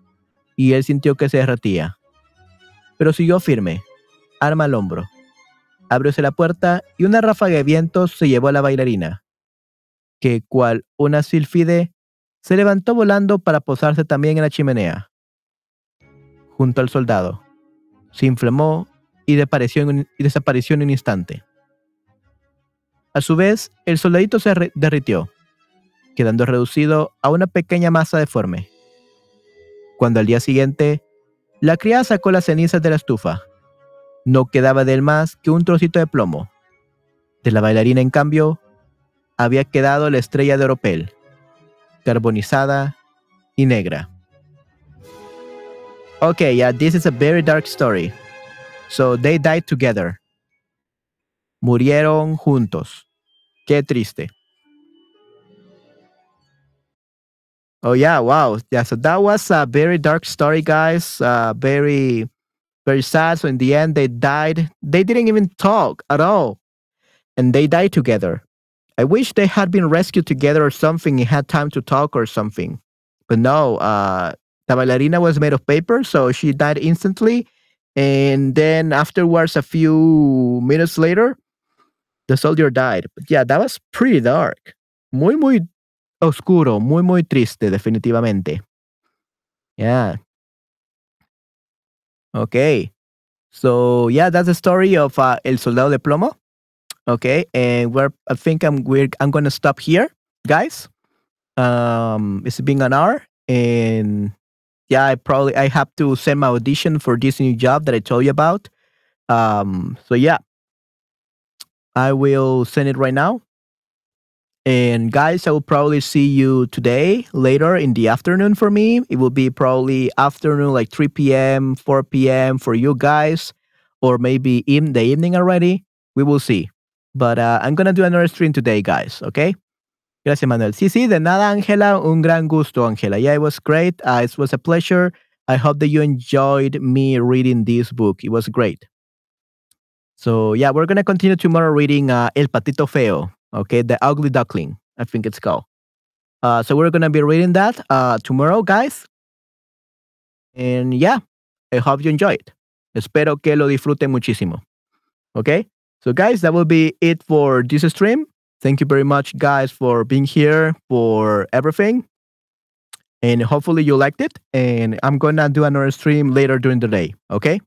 Speaker 1: y él sintió que se derretía. Pero siguió firme, arma al hombro. Abrióse la puerta y una ráfaga de viento se llevó a la bailarina, que, cual una silfide, se levantó volando para posarse también en la chimenea. Junto al soldado, se inflamó y, desapareció en un, desapareció en un instante. A su vez, el soldadito se derritió quedando reducido a una pequeña masa deforme. Cuando al día siguiente, la criada sacó las cenizas de la estufa, no quedaba de él más que un trocito de plomo. De la bailarina, en cambio, había quedado la estrella de oropel, carbonizada y negra. Okay, yeah, this is a very dark story. So they died together. Murieron juntos. Qué triste. Oh yeah, wow. Yeah, so that was a very dark story, guys. Uh, very, very sad. So in the end, they died. They didn't even talk at all, and they died together. I wish they had been rescued together or something and had time to talk or something. But no, uh, the ballerina was made of paper, so she died instantly. And then afterwards, a few minutes later, the soldier died. But yeah, that was pretty dark. Muy, muy oscuro, muy, muy triste, definitivamente. Yeah. Okay. So yeah, that's the story of uh, El Soldado de Plomo. Okay, and we're I think I'm we're I'm gonna stop here, guys. Um, it's been an hour, and yeah, I probably I have to send my audition for this new job that I told you about. Um, so yeah, I will send it right now. And guys, I will probably see you today later in the afternoon for me. It will be probably afternoon, like 3 p.m., 4 p.m. for you guys, or maybe in the evening already. We will see. But uh, I'm to do another stream today, guys. Okay? Gracias, Manuel. Sí, sí, de nada, Angela. Un gran gusto, Angela. Yeah, it was great. Uh, it was a pleasure. I hope that you enjoyed me reading this book. It was great. So, yeah, we're going to continue tomorrow reading uh, El Patito Feo Okay, the ugly duckling, I think it's called. Uh, so we're gonna be reading that uh, tomorrow, guys. And yeah, I hope you enjoy it. Espero que lo disfruten muchísimo. Okay, so guys, that will be it for this stream. Thank you very much, guys, for being here for everything. And hopefully you liked it. And I'm gonna do another stream later during the day. Okay,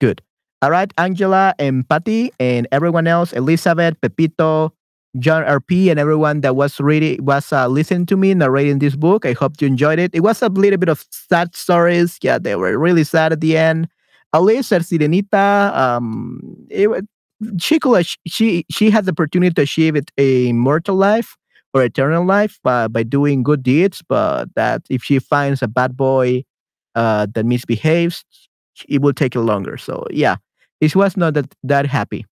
Speaker 1: good. All right, Angela and Patty and everyone else, Elizabeth, Pepito, John RP and everyone that was reading was uh, listening to me narrating this book. I hope you enjoyed it. It was a little bit of sad stories. Yeah, they were really sad at the end. Alisa Sirenita, um, it, she could, she she had the opportunity to achieve it a immortal life or eternal life by, by doing good deeds. But that if she finds a bad boy uh, that misbehaves, it will take longer. So yeah, it was not that that happy.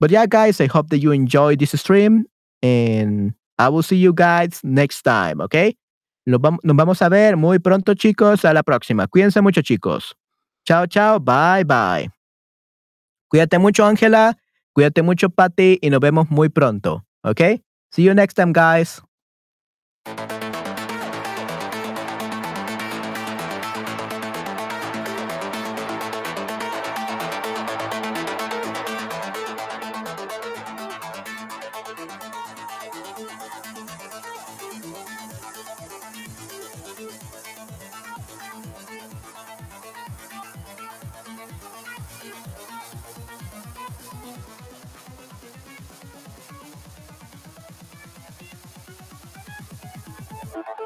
Speaker 1: But yeah, guys, I hope that you enjoyed this stream and I will see you guys next time, okay? Nos nos vamos a ver muy pronto, chicos. A la próxima. Cuídense mucho, chicos. Chao, chao. Bye, bye. Cuídate mucho, Ángela. Cuídate mucho, Patty. Y nos vemos muy pronto, ¿ok? See you next time, guys.